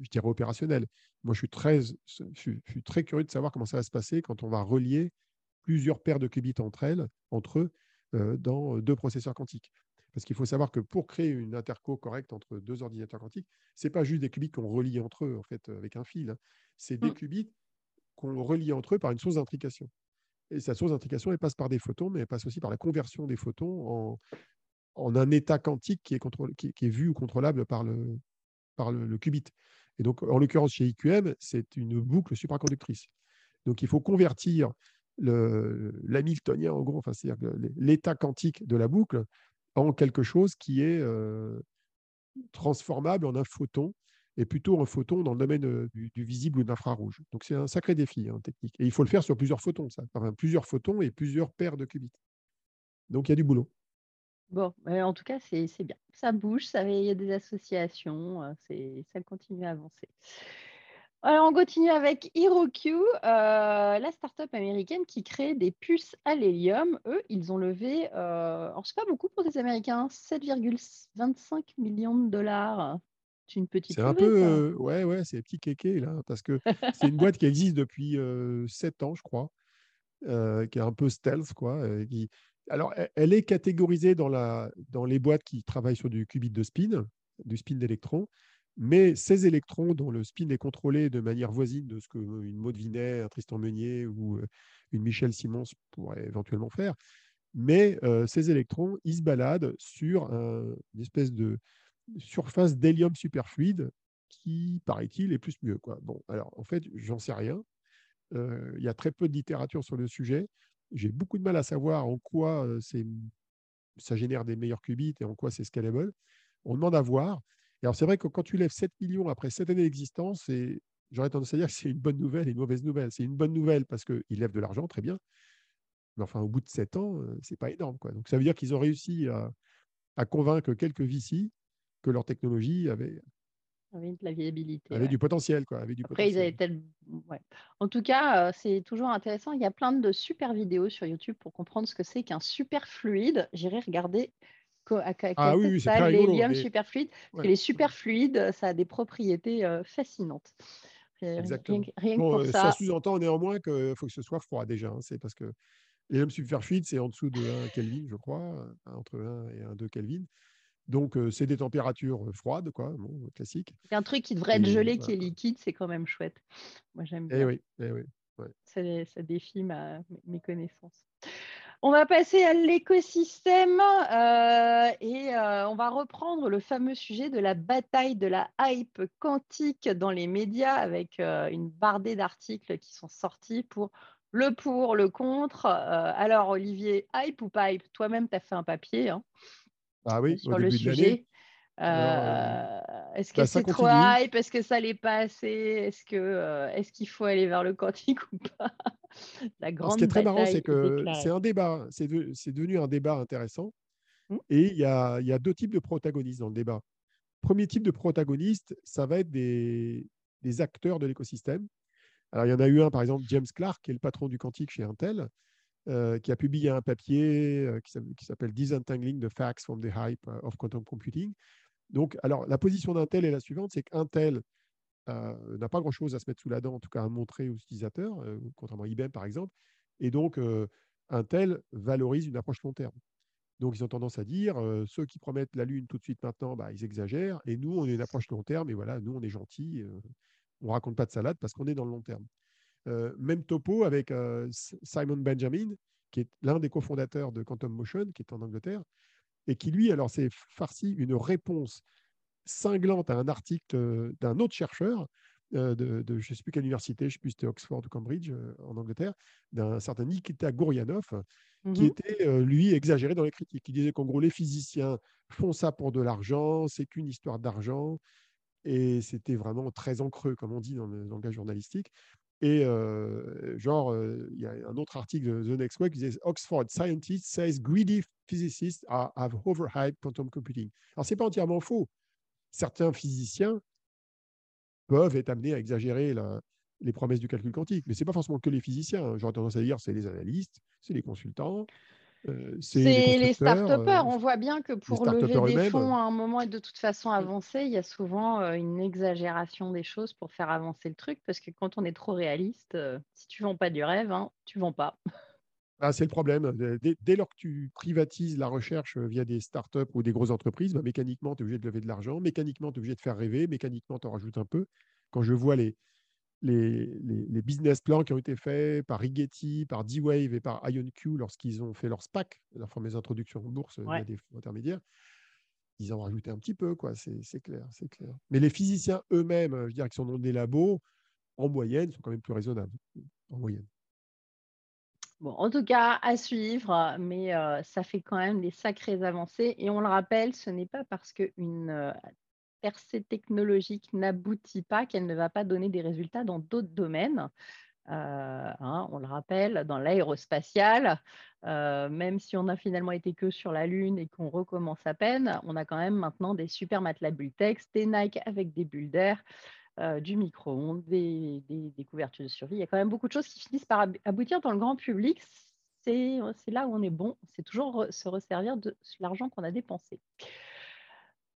je dirais, opérationnels. Moi, je suis, très, je suis très curieux de savoir comment ça va se passer quand on va relier plusieurs paires de qubits entre elles, entre eux, dans deux processeurs quantiques. Parce qu'il faut savoir que pour créer une interco correcte entre deux ordinateurs quantiques, ce n'est pas juste des qubits qu'on relie entre eux en fait, avec un fil. Hein. C'est des mmh. qubits qu'on relie entre eux par une source d'intrication. Et sa source d'intrication, elle passe par des photons, mais elle passe aussi par la conversion des photons en, un état quantique qui est, qui, est, vu ou contrôlable par le, par le, qubit. Et donc, en l'occurrence, chez IQM, c'est une boucle supraconductrice. Donc, il faut convertir l'hamiltonien, en gros, c'est-à-dire l'état quantique de la boucle en quelque chose qui est euh, transformable en un photon et plutôt un photon dans le domaine du, visible ou de l'infrarouge. Donc c'est un sacré défi hein, technique. Et il faut le faire sur plusieurs photons. Enfin, plusieurs photons et plusieurs paires de qubits. Donc il y a du boulot. Bon, en tout cas, c'est bien. Ça bouge, ça, il y a des associations, ça continue à avancer. Alors, on continue avec HeroQ, euh, la start-up américaine qui crée des puces à l'hélium. Eux, ils ont levé, euh, alors c'est pas beaucoup pour des Américains, 7,25 millions de dollars. C'est une petite C'est un peu, euh, ouais, ouais, c'est petit kéké là, parce que (laughs) c'est une boîte qui existe depuis 7 ans, je crois, qui est un peu stealth, quoi. Qui... Alors, elle est catégorisée dans, les boîtes qui travaillent sur du qubit de spin, du spin d'électrons. Mais ces électrons dont le spin est contrôlé de manière voisine de ce qu'une Maud Vinet, un Tristan Meunier ou une Michel Simons pourraient éventuellement faire, mais ces électrons, ils se baladent sur une espèce de surface d'hélium superfluide qui, paraît-il, est plus mieux. Bon, alors en fait, j'en sais rien. Il y a très peu de littérature sur le sujet. J'ai beaucoup de mal à savoir en quoi ça génère des meilleurs qubits et en quoi c'est scalable. On demande à voir alors, c'est vrai que quand tu lèves 7 millions après 7 années d'existence, j'aurais tendance à dire que c'est une bonne nouvelle et une mauvaise nouvelle. C'est une bonne nouvelle parce qu'ils lèvent de l'argent, très bien. Mais enfin, au bout de 7 ans, c'est pas énorme. Quoi. Donc, ça veut dire qu'ils ont réussi à, convaincre quelques VC que leur technologie avait, avait de la viabilité. Avait du potentiel. Quoi, avait du Après, ils avaient tel... ouais. En tout cas, euh, c'est toujours intéressant. Il y a plein de super vidéos sur YouTube pour comprendre ce que c'est qu'un super fluide. J'irai regarder ah oui, ça, l'hélium superfluide. Parce que les superfluides, ça a des propriétés euh, fascinantes. Exactement. Rien, bon, euh, ça. ça sous-entend néanmoins qu'il faut que ce soit froid déjà. Hein. c'est parce que l'hélium superfluide, c'est en dessous de 1 Kelvin, je crois, entre 1 et 1,2 Kelvin. Donc, c'est des températures froides, quoi, bon, classique. Un truc qui devrait être gelé, qui est liquide, c'est quand même chouette. Moi, j'aime eh bien. oui, eh oui. Ça, ça, défie ma, mes connaissances. On va passer à l'écosystème euh, et euh, on va reprendre le fameux sujet de la bataille de la hype quantique dans les médias avec euh, une bardée d'articles qui sont sortis pour le pour, le contre. alors Olivier, hype ou pas hype? Toi-même, tu as fait un papier hein, ah oui, sur le sujet. Est-ce que c'est trop hype? Est-ce que ça l'est pas assez? Est-ce que est-ce qu'il faut aller vers le quantique ou pas? (laughs) La grande Ce qui est très marrant, c'est que c'est un débat. C'est devenu un débat intéressant. Mmh. Et il y, a, y, a, deux types de protagonistes dans le débat. Premier type de protagoniste, ça va être des, des acteurs de l'écosystème. Alors, il y en a eu un, par exemple, James Clark, qui est le patron du quantique chez Intel, qui a publié un papier qui s'appelle Disentangling the Facts from the Hype of Quantum Computing, donc, alors, la position d'Intel est la suivante, c'est qu'Intel euh, n'a pas grand-chose à se mettre sous la dent, en tout cas à montrer aux utilisateurs, euh, contrairement à IBM par exemple. Et donc, euh, Intel valorise une approche long terme. Donc, ils ont tendance à dire, ceux qui promettent la Lune tout de suite maintenant, bah, ils exagèrent. Et nous, on est une approche long terme. Et voilà, nous, on est gentils. on ne raconte pas de salade parce qu'on est dans le long terme. Même topo avec Simon Benjamin, qui est l'un des cofondateurs de Quantum Motion, qui est en Angleterre, et qui, lui, alors, s'est farci une réponse cinglante à un article euh, d'un autre chercheur euh, de, je ne sais plus quelle université, je ne sais plus si c'était Oxford ou Cambridge euh, en Angleterre, d'un certain Nikita Gourianov, qui mmh était, lui, exagéré dans les critiques. Il disait qu'en gros, les physiciens font ça pour de l'argent, c'est qu'une histoire d'argent, et c'était vraiment très en creux, comme on dit dans le langage journalistique. Et genre, il y a un autre article de The Next Week qui disait Oxford scientist says greedy physicists have overhyped quantum computing. Alors, ce n'est pas entièrement faux. Certains physiciens peuvent être amenés à exagérer les promesses du calcul quantique, mais ce n'est pas forcément que les physiciens. J'aurais tendance à dire c'est les analystes, c'est les consultants, c'est les, start-upers. Euh, on voit bien que pour lever des fonds à un moment et de toute façon mm. avancer, il y a souvent euh, une exagération des choses pour faire avancer le truc. Parce que quand on est trop réaliste, si tu ne vends pas du rêve, hein, tu ne vends pas. (laughs) Ah, c'est le problème. Dès, lors que tu privatises la recherche via des startups ou des grosses entreprises, bah, mécaniquement, tu es obligé de lever de l'argent, mécaniquement, tu es obligé de faire rêver, mécaniquement, tu en rajoutes un peu. Quand je vois les, les, business plans qui ont été faits par Rigetti, par D-Wave et par IonQ lorsqu'ils ont fait leur SPAC, leur fameuse introduction en bourse il via des fonds intermédiaires, ils ont rajouté un petit peu, quoi. C'est clair, c'est clair. Mais les physiciens eux-mêmes, je veux dire, qui sont dans des labos, en moyenne, sont quand même plus raisonnables, en moyenne. Bon, en tout cas, à suivre, mais euh, ça fait quand même des sacrées avancées. Et on le rappelle, ce n'est pas parce qu'une percée technologique n'aboutit pas, qu'elle ne va pas donner des résultats dans d'autres domaines. Euh, hein, on le rappelle, dans l'aérospatial, euh, même si on a finalement été que sur la Lune et qu'on recommence à peine, on a quand même maintenant des super matelas Bultex, des Nike avec des bulles d'air, euh, du micro-ondes, des, couvertures de survie. Il y a quand même beaucoup de choses qui finissent par aboutir dans le grand public. C'est là où on est bon, c'est toujours se resservir de l'argent qu'on a dépensé.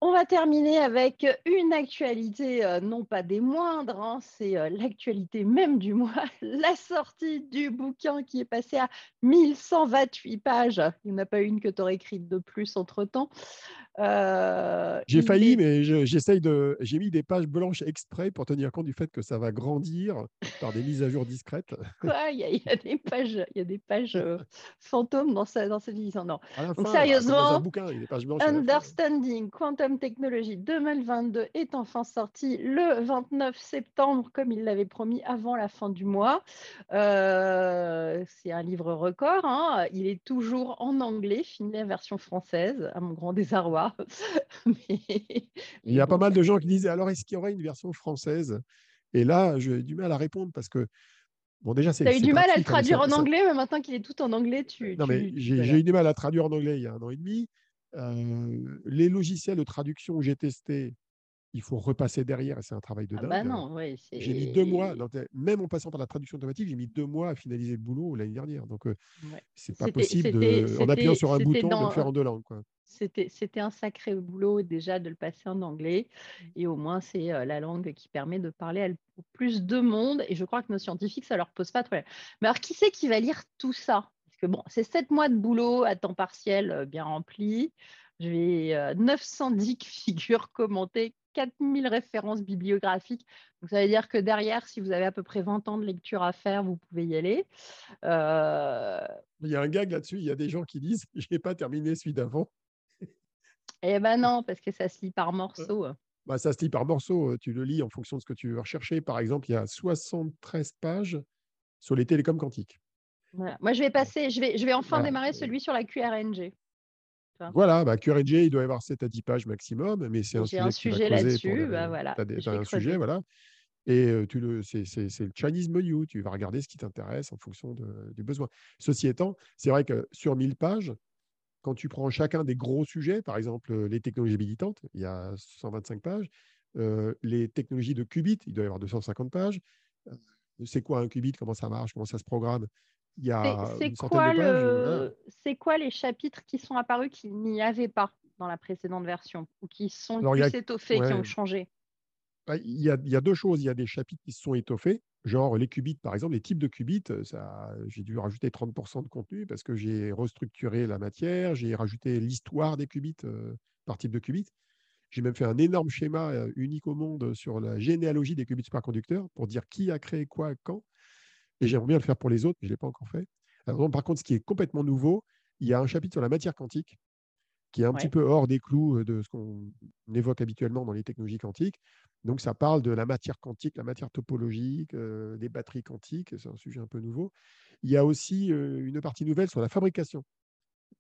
On va terminer avec une actualité, euh, non pas des moindres, hein, c'est euh, l'actualité même du mois, (laughs) la sortie du bouquin qui est passé à 1128 pages. Il n'y en a pas une que tu aurais écrite de plus entre-temps. Euh, j'ai failli, mais j'essaye de. J'ai mis des pages blanches exprès pour tenir compte du fait que ça va grandir par des mises à jour discrètes. (laughs) Il y, a des pages, il y a des pages euh, fantômes dans, sa, dans cette édition. Non. Donc, sérieusement, bouquin, Understanding Quantum Technology 2022 est enfin sorti le 29 septembre, comme il l'avait promis avant la fin du mois. Euh, c'est un livre record. Hein. Il est toujours en anglais, fini la version française, à mon grand désarroi. (laughs) Il y a pas mal de gens qui disent alors est-ce qu'il y aurait une version française? Et là, j'ai du mal à répondre parce que Bon, déjà, c'est. Tu as eu du mal à le traduire en anglais, mais maintenant qu'il est tout en anglais, tu. Non, mais j'ai eu du mal à traduire en anglais il y a un an et demi. Euh, les logiciels de traduction que j'ai testés, il faut repasser derrière et c'est un travail de ah dingue. bah non, j'ai mis deux mois, même en passant par la traduction automatique, j'ai mis deux mois à finaliser le boulot l'année dernière. Donc, euh, c'est pas possible, de, en appuyant sur un bouton, de le faire en deux langues. C'était un sacré boulot déjà de le passer en anglais. Et au moins, c'est euh, la langue qui permet de parler au plus de monde. Et je crois que nos scientifiques, ça leur pose pas de problème. Mais alors, qui c'est qui va lire tout ça? Parce que bon, c'est sept mois de boulot à temps partiel euh, bien rempli. J'ai 910 (laughs) figures commentées, 4000 références bibliographiques. Donc, ça veut dire que derrière, si vous avez à peu près 20 ans de lecture à faire, vous pouvez y aller. Euh, il y a un gag là-dessus. Il y a des gens qui disent Je n'ai pas terminé celui d'avant. Eh ben non, parce que ça se lit par morceaux. Bah, ça se lit par morceaux. Tu le lis en fonction de ce que tu veux rechercher. Par exemple, il y a 73 pages sur les télécoms quantiques. Moi, je vais passer, je vais, je vais enfin démarrer celui sur la QRNG. Voilà, bah, il doit y avoir 7 à 10 pages maximum, mais c'est un sujet, un sujet là-dessus. Bah, voilà. Tu as, un sujet, voilà. Et tu le, c'est, le Chinese menu. Tu vas regarder ce qui t'intéresse en fonction du besoin. Ceci étant, c'est vrai que sur 1000 pages, quand tu prends chacun des gros sujets, par exemple les technologies militantes, il y a 125 pages. les technologies de qubit, il doit y avoir 250 pages. c'est quoi un qubit Comment ça marche Comment ça se programme c'est quoi, le... c'est quoi les chapitres qui sont apparus qu'il n'y avait pas dans la précédente version ou qui sont plus étoffés, qui ont changé? Bah, il y, a, il y, a, deux choses. Il y a des chapitres qui se sont étoffés, genre les qubits, par exemple, les types de qubits. j'ai dû rajouter 30% de contenu parce que j'ai restructuré la matière, j'ai rajouté l'histoire des qubits par type de qubit. J'ai même fait un énorme schéma unique au monde sur la généalogie des qubits superconducteurs pour dire qui a créé quoi quand. Et j'aimerais bien le faire pour les autres, mais je ne l'ai pas encore fait. par contre, ce qui est complètement nouveau, il y a un chapitre sur la matière quantique qui est un petit peu hors des clous euh, de ce qu'on évoque habituellement dans les technologies quantiques. Donc, ça parle de la matière quantique, la matière topologique, euh, des batteries quantiques, c'est un sujet un peu nouveau. Il y a aussi euh, une partie nouvelle sur la fabrication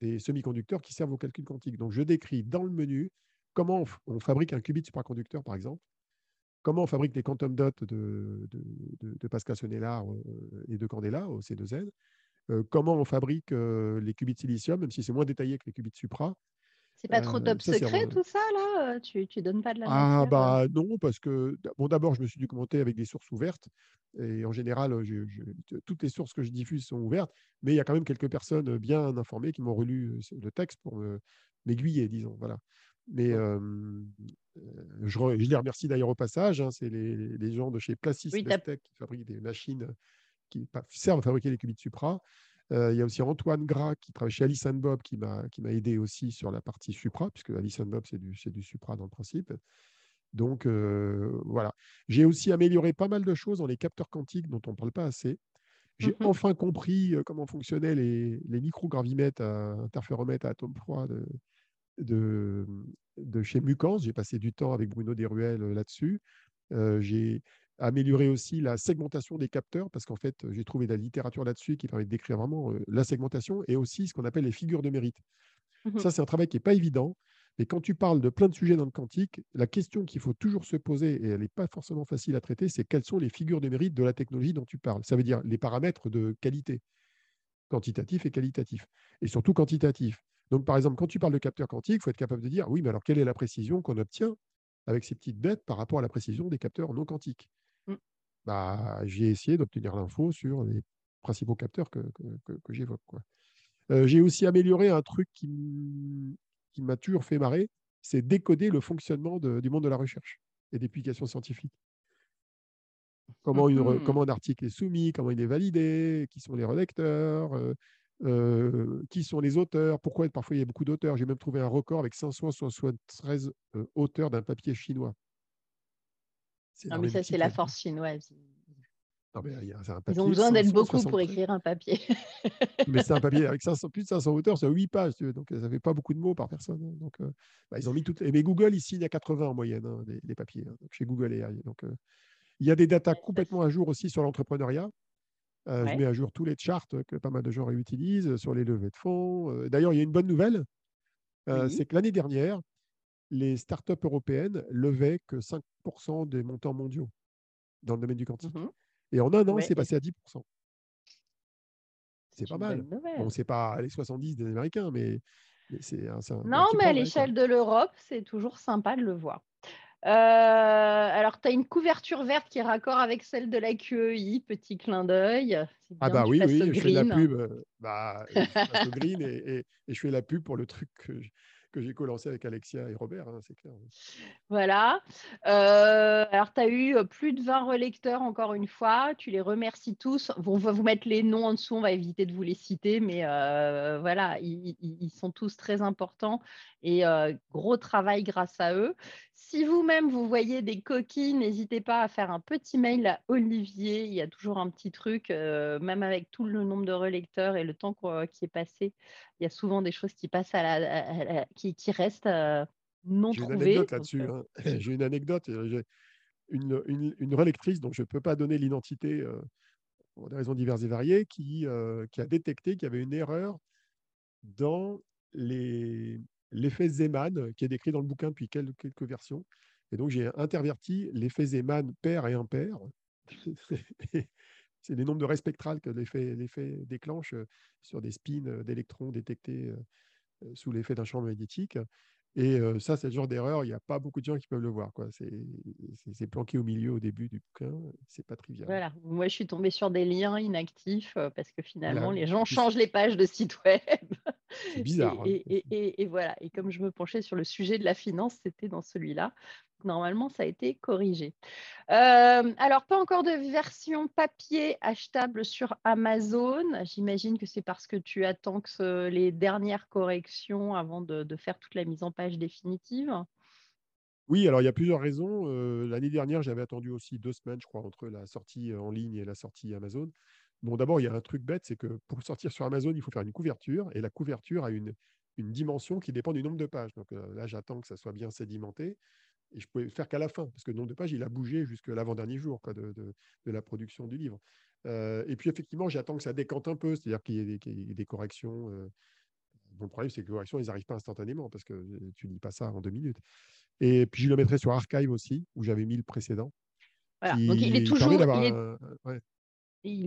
des semi-conducteurs qui servent au calcul quantique. Donc, je décris dans le menu comment on, fabrique un qubit superconducteur, par exemple, comment on fabrique les quantum dots de, de, Pascal Sonnellard euh, et de Candela au C2N, euh, comment on fabrique euh, les qubits silicium, même si c'est moins détaillé que les qubits supra. C'est pas trop top secret tout ça là Tu ne donnes pas de la Ah bah non parce que bon d'abord je me suis dû commenter avec des sources ouvertes et en général toutes les sources que je diffuse sont ouvertes mais il y a quand même quelques personnes bien informées qui m'ont relu le texte pour m'aiguiller disons voilà. Mais je, les remercie d'ailleurs au passage. Hein, c'est les, gens de chez Placis qui fabriquent des machines qui servent à fabriquer les qubits Supra. il y a aussi Antoine Gras qui travaille chez Alice Bob qui m'a aidé aussi sur la partie Supra, puisque Alice Bob, c'est du, du Supra dans le principe. Donc voilà. J'ai aussi amélioré pas mal de choses dans les capteurs quantiques dont on ne parle pas assez. J'ai mmh enfin compris comment fonctionnaient les, les microgravimètres à interféromètres à atomes froids de, de, de chez Mucans. J'ai passé du temps avec Bruno Desruelles euh, là-dessus. Euh, j'ai amélioré aussi la segmentation des capteurs parce qu'en fait, j'ai trouvé de la littérature là-dessus qui permet de décrire vraiment euh, la segmentation et aussi ce qu'on appelle les figures de mérite. Mmh Ça, c'est un travail qui n'est pas évident Mais quand tu parles de plein de sujets dans le quantique, la question qu'il faut toujours se poser, et elle n'est pas forcément facile à traiter, c'est quelles sont les figures de mérite de la technologie dont tu parles. Ça veut dire les paramètres de qualité, quantitatif et qualitatif, et surtout quantitatif. Donc, par exemple, quand tu parles de capteur quantique, il faut être capable de dire, oui, mais alors quelle est la précision qu'on obtient avec ces petites bêtes par rapport à la précision des capteurs non quantiques? Mmh. bah, J'ai essayé d'obtenir l'info sur les principaux capteurs que, que, j'évoque. Euh, j'ai aussi amélioré un truc qui m'a toujours fait marrer, c'est décoder le fonctionnement du monde de la recherche et des publications scientifiques. Comment, une, mmh comment, un article est soumis, comment il est validé, qui sont les relecteurs, euh, euh, qui sont les auteurs, pourquoi parfois il y a beaucoup d'auteurs. J'ai même trouvé un record avec 573 euh, auteurs d'un papier chinois. Non, mais ça, c'est la force chinoise. Ils ont besoin d'être beaucoup pour écrire un papier. (laughs) mais c'est un papier avec (laughs) 500, plus de 500 auteurs, c'est 8 pages, donc ça fait pas beaucoup de mots par personne. Hein. Donc, euh, bah, ils ont mis toutes. Mais Google, ici, il y a 80 en moyenne, hein, les, papiers, hein, donc chez Google et Donc, il y a des datas complètement à jour aussi sur l'entrepreneuriat. Euh, je mets à jour tous les charts que pas mal de gens réutilisent euh, sur les levées de fonds. Euh, d'ailleurs, il y a une bonne nouvelle, c'est que l'année dernière, les startups européennes levaient que 5% des montants mondiaux dans le domaine du quantique. Mmh et en un an, c'est passé à 10%. C'est pas mal. Bon, c'est pas les 70 des Américains, mais, c'est un, Non, mais à l'échelle de l'Europe, c'est toujours sympa de le voir. Euh, alors, tu as une couverture verte qui est raccord avec celle de la QEI, petit clin d'œil. Ah bah oui, oui, je fais la pub. Euh, bah, je green et, je fais la pub pour le truc que que j'ai co-lancé avec Alexia et Robert, hein, c'est clair. Voilà. Euh, alors, tu as eu plus de 20 relecteurs encore une fois. Tu les remercies tous. On va vous mettre les noms en dessous, on va éviter de vous les citer, mais euh, voilà, ils, sont tous très importants et gros travail grâce à eux. Si vous-même vous voyez des coquilles, n'hésitez pas à faire un petit mail à Olivier. Il y a toujours un petit truc, même avec tout le nombre de relecteurs et le temps qui est passé. Il y a souvent des choses qui passent à la, qui, qui, restent non trouvées. (clears throat) J'ai une anecdote là-dessus. Hein. J'ai une anecdote. Une, une, une, relectrice dont je ne peux pas donner l'identité pour des raisons diverses et variées, qui, qui a détecté qu'il y avait une erreur dans les, l'effet Zeeman, qui est décrit dans le bouquin depuis quelques, versions. Et donc, j'ai interverti l'effet Zeeman pair et impair. (laughs) c'est les nombres de raies spectrales que l'effet déclenche euh, sur des spins euh, d'électrons détectés euh, sous l'effet d'un champ magnétique. Et ça, c'est le genre d'erreur, il n'y a pas beaucoup de gens qui peuvent le voir. C'est planqué au milieu au début du bouquin, c'est pas trivial. Voilà, moi je suis tombée sur des liens inactifs parce que finalement les gens changent les pages de site web. C'est (laughs) bizarre. Hein. Et, voilà, et comme je me penchais sur le sujet de la finance, c'était dans celui-là. Normalement, ça a été corrigé. alors, pas encore de version papier achetable sur Amazon. J'imagine que c'est parce que tu attends que les dernières corrections avant de, faire toute la mise en page définitive. Oui, alors il y a plusieurs raisons. L'année dernière, j'avais attendu aussi deux semaines, je crois, entre la sortie en ligne et la sortie Amazon. Bon, d'abord, il y a un truc bête, c'est que pour (laughs) sortir sur Amazon, il faut faire une couverture, et la couverture a une dimension qui dépend du nombre de pages. Donc là, j'attends que ça soit bien sédimenté et je pouvais faire qu'à la fin, parce que le nombre de pages, il a bougé jusque l'avant-dernier jour de, la production du livre. Euh, et puis, effectivement, j'attends que ça décante un peu, c'est-à-dire qu'il y, ait des corrections. Euh. Bon, le problème, c'est que les corrections, elles n'arrivent pas instantanément, parce que tu ne lis pas ça en deux minutes. Et puis, je le mettrai sur Archive aussi, où j'avais mis le précédent. Voilà. Donc, il est toujours. Il est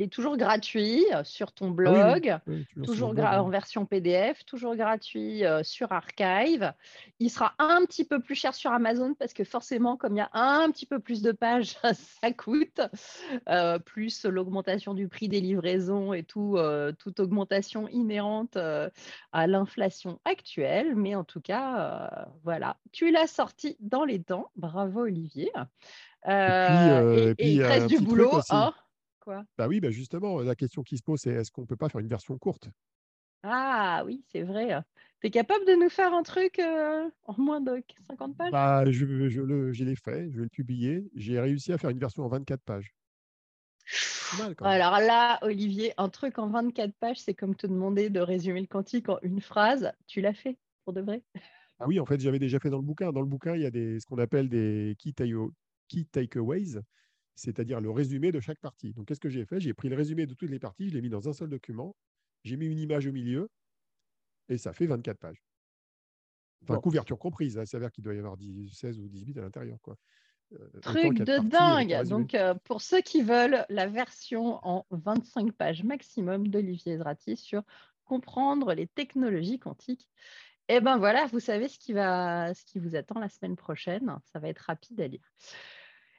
toujours gratuit sur ton ah blog, toujours en version PDF, toujours gratuit euh, sur Archive. Il sera un petit peu plus cher sur Amazon parce que forcément, comme il y a un petit peu plus de pages, (laughs) ça coûte, euh, plus l'augmentation du prix des livraisons et tout, toute augmentation inhérente à l'inflation actuelle. Mais en tout cas, voilà, tu l'as sorti dans les temps. Bravo Olivier. et, puis, il reste du boulot. Hein bah oui, bah justement, la question qui se pose, c'est est-ce qu'on ne peut pas faire une version courte? Ah oui, c'est vrai. Tu es capable de nous faire un truc en moins de 50 pages? Bah, je, je, le, l'ai fait, je vais le publier. J'ai réussi à faire une version en 24 pages. Alors là, Olivier, un truc en 24 pages, c'est comme te demander de résumer le quantique en une phrase. Tu l'as fait, pour de vrai? Ah oui, en fait, j'avais déjà fait dans le bouquin. Dans le bouquin, il y a des, ce qu'on appelle des key takeaways c'est-à-dire le résumé de chaque partie. Donc, qu'est-ce que j'ai fait? J'ai pris le résumé de toutes les parties, je l'ai mis dans un seul document, j'ai mis une image au milieu, et ça fait 24 pages. Enfin, couverture comprise, hein, ça veut dire qu'il doit y avoir 16 ou 18 à l'intérieur. quoi. Truc de dingue. Donc, pour ceux qui veulent la version en 25 pages maximum d'Olivier Zrati sur comprendre les technologies quantiques, et eh ben voilà, vous savez ce qui, va, ce qui vous attend la semaine prochaine. Ça va être rapide à lire.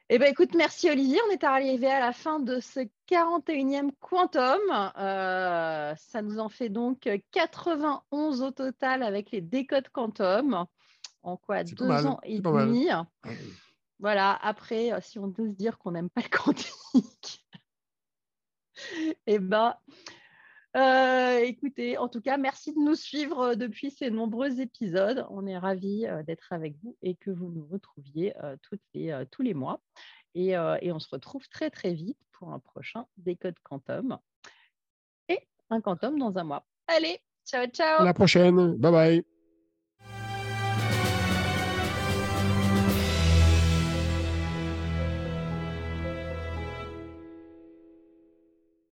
Eh écoute, merci Olivier. On est arrivé à la fin de ce 41e Quantum. Euh, ça nous en fait donc 91 au total avec les décodes Quantum. En quoi Deux ans et demi. Voilà, après, euh, si on peut se dire qu'on n'aime pas le quantique, (laughs) eh ben, euh, écoutez, en tout cas, merci de nous suivre euh, depuis ces nombreux épisodes. On est ravis d'être avec vous et que vous nous retrouviez les, tous les mois. Et, et, on se retrouve très très vite pour un prochain Décode Quantum et un Quantum dans un mois. Allez, ciao ciao. À la prochaine. Bye bye.